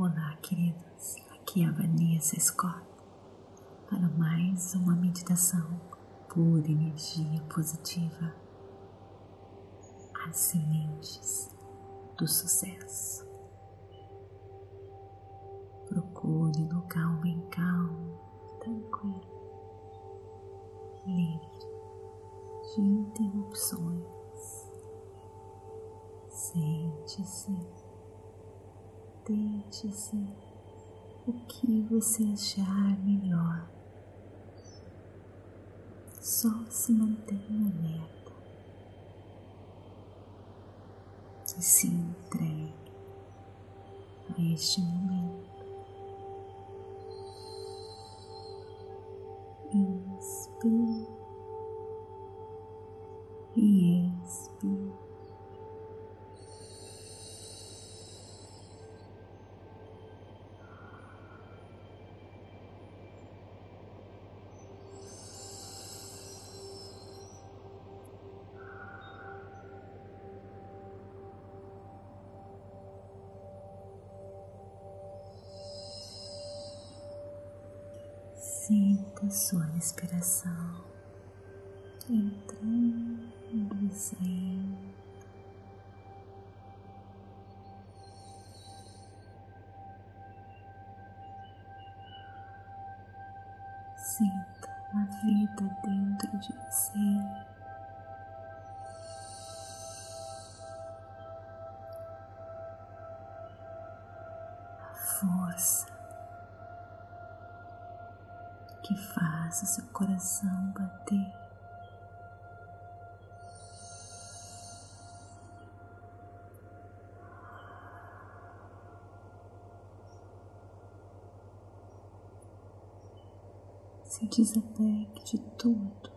Olá, queridos. Aqui é a Vanessa Scott para mais uma meditação pura energia positiva. As sementes do sucesso. Procure local bem calmo, tranquilo, livre de interrupções. Sente-se Deite-se o que você achar melhor. Só se mantenha alerta e se entregue a este momento. Sinta sua respiração entrando e saindo. Sinta a vida dentro de você. A força que faça seu coração bater. Se desapegue de tudo,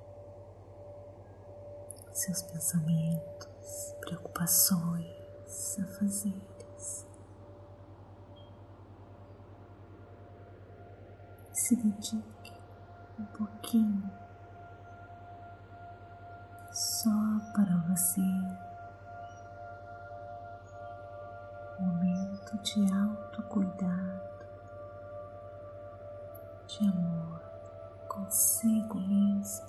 seus pensamentos, preocupações, afazeres. Se dedique um pouquinho só para você. Momento de autocuidado, de amor consigo mesmo,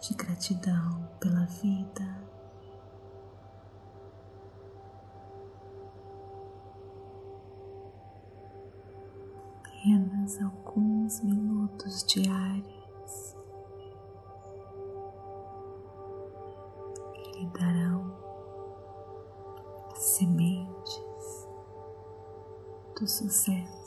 de gratidão pela vida. Apenas alguns minutos diários que lhe darão sementes do sucesso.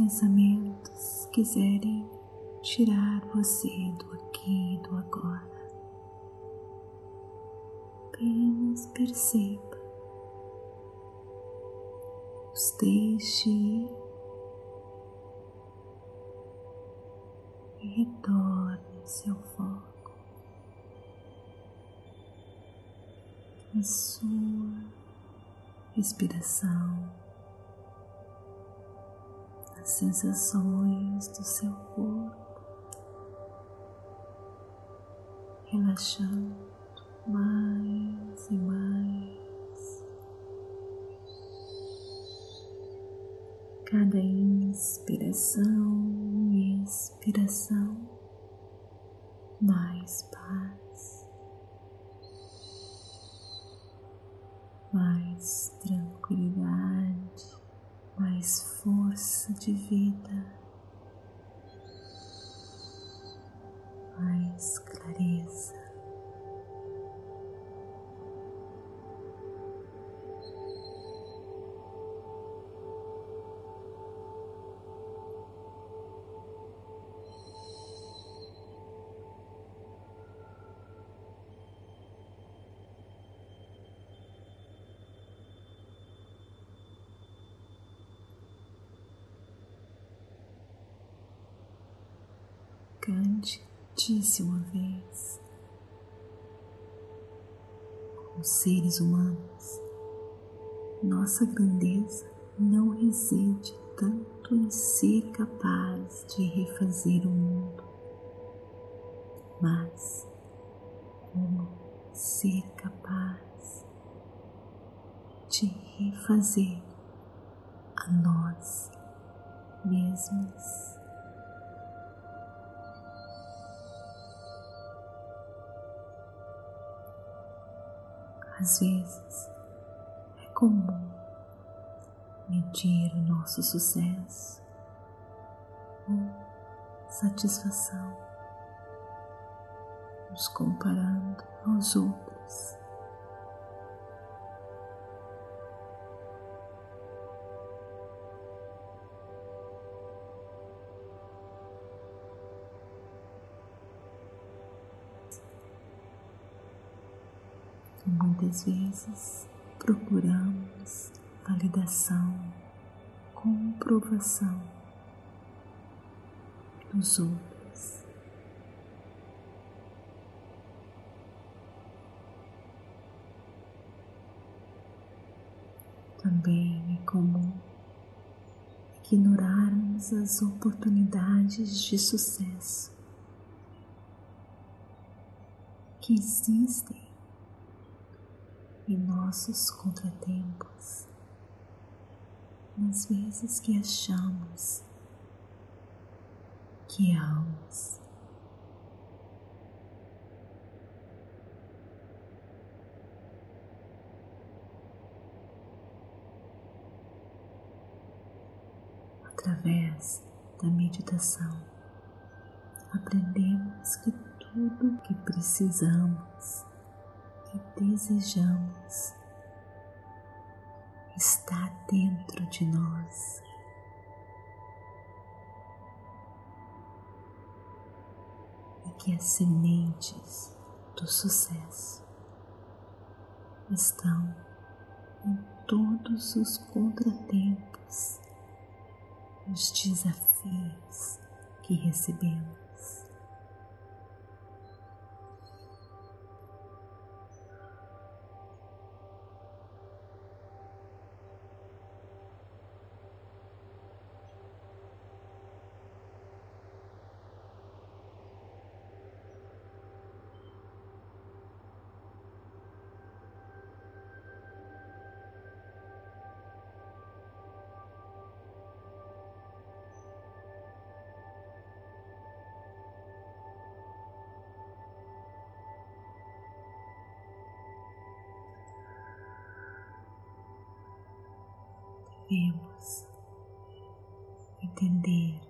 Pensamentos quiserem tirar você do aqui e do agora, apenas perceba, os deixe ir e retorne seu foco, a sua respiração as sensações do seu corpo, relaxando mais e mais. Cada inspiração e expiração, mais de vida, Cante Disse uma vez, como seres humanos, nossa grandeza não reside tanto em ser capaz de refazer o mundo, mas como ser capaz de refazer a nós mesmos. Às vezes é comum medir o nosso sucesso ou satisfação, nos comparando aos outros. Muitas vezes procuramos validação, comprovação dos outros. Também é comum ignorarmos as oportunidades de sucesso que existem em nossos contratempos nas vezes que achamos que erramos. Através da meditação, aprendemos que tudo que precisamos e desejamos está dentro de nós. E que as sementes do sucesso estão em todos os contratempos, os desafios que recebemos. Devemos entender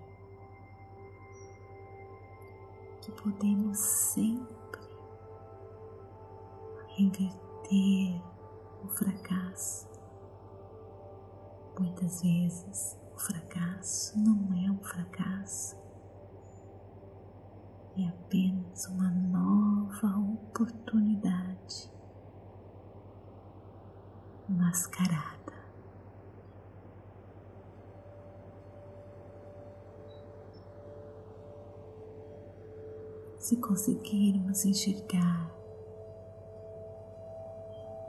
que podemos sempre reverter o fracasso. Muitas vezes o fracasso não é um fracasso, é apenas uma nova oportunidade mascarada se conseguirmos enxergar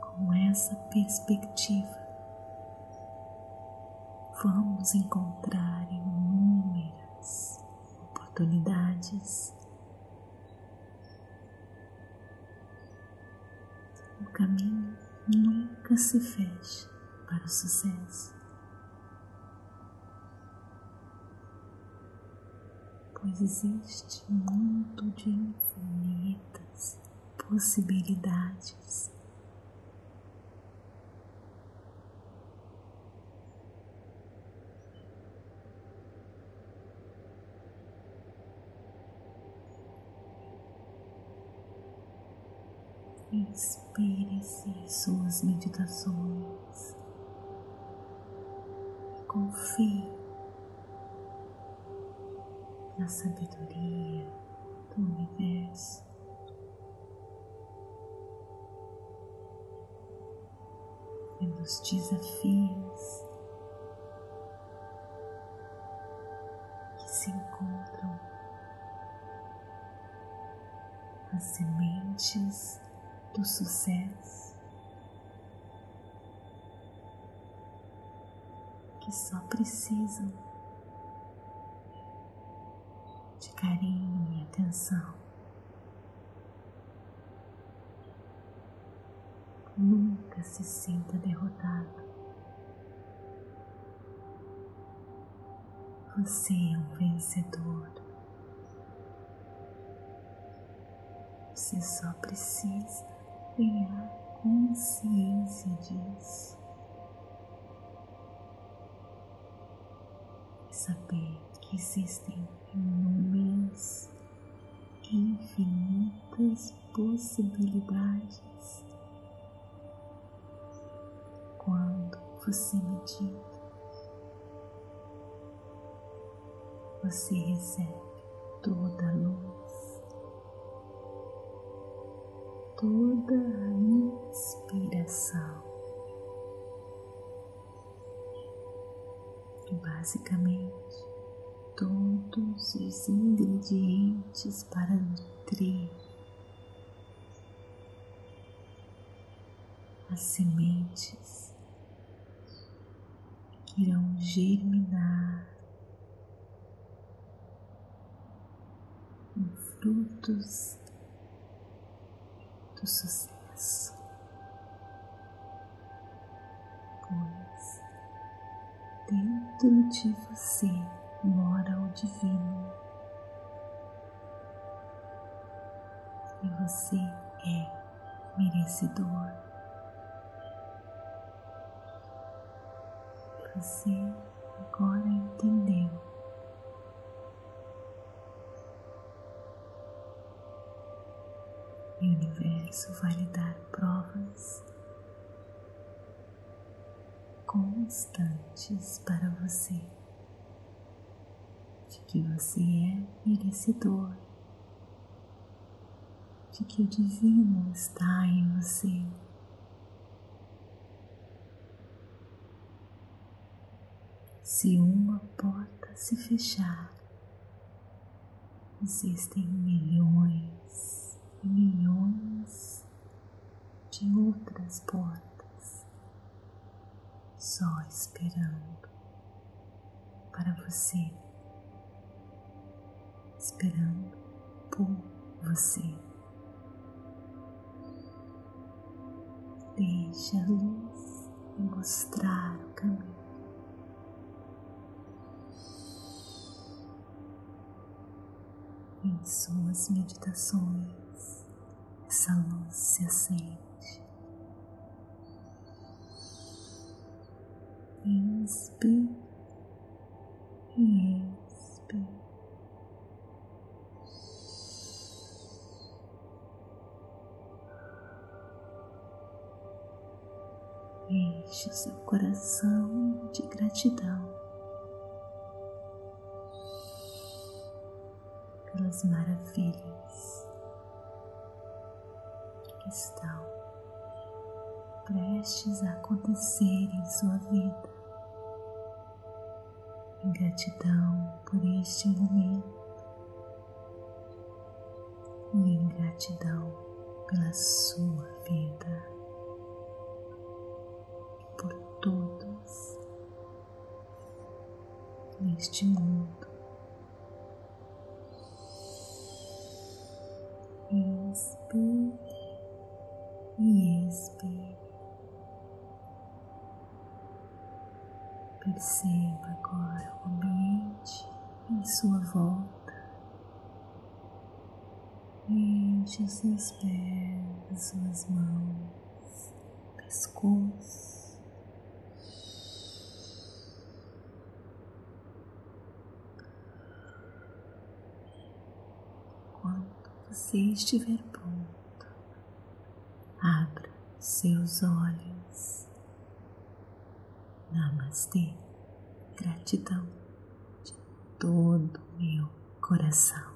com essa perspectiva, vamos encontrar inúmeras oportunidades. O caminho nunca se fecha para o sucesso. Existe um mundo de infinitas possibilidades. Inspire-se suas meditações. Confie na sabedoria do universo. Nos desafios que se encontram as sementes do sucesso que só precisam de carinho e atenção. Nunca se sinta derrotado. Você é um vencedor. Você só precisa ganhar consciência disso. E saber existem inúmeras, infinitas possibilidades quando você medita. Você recebe toda a luz, toda a inspiração. E basicamente todos os ingredientes para nutrir as sementes que irão germinar em frutos do sucesso, pois dentro de você mora o divino e você é merecedor. Você agora entendeu. E o universo vai lhe dar provas constantes para você que você é merecedor, de que o divino está em você. Se uma porta se fechar, existem milhões e milhões de outras portas só esperando para você esperando por você. Deixe a luz mostrar o caminho. Em suas meditações, essa luz se acende. Inspire Enche seu coração de gratidão pelas maravilhas que estão prestes a acontecer em sua vida. Em gratidão por este momento e em gratidão pela sua vida. Neste mundo. Inspire e expire. Perceba agora o ambiente em sua volta. Enche os seus pés, as suas mãos, pescoço. Você estiver pronto, abra seus olhos. Namastê, gratidão de todo meu coração.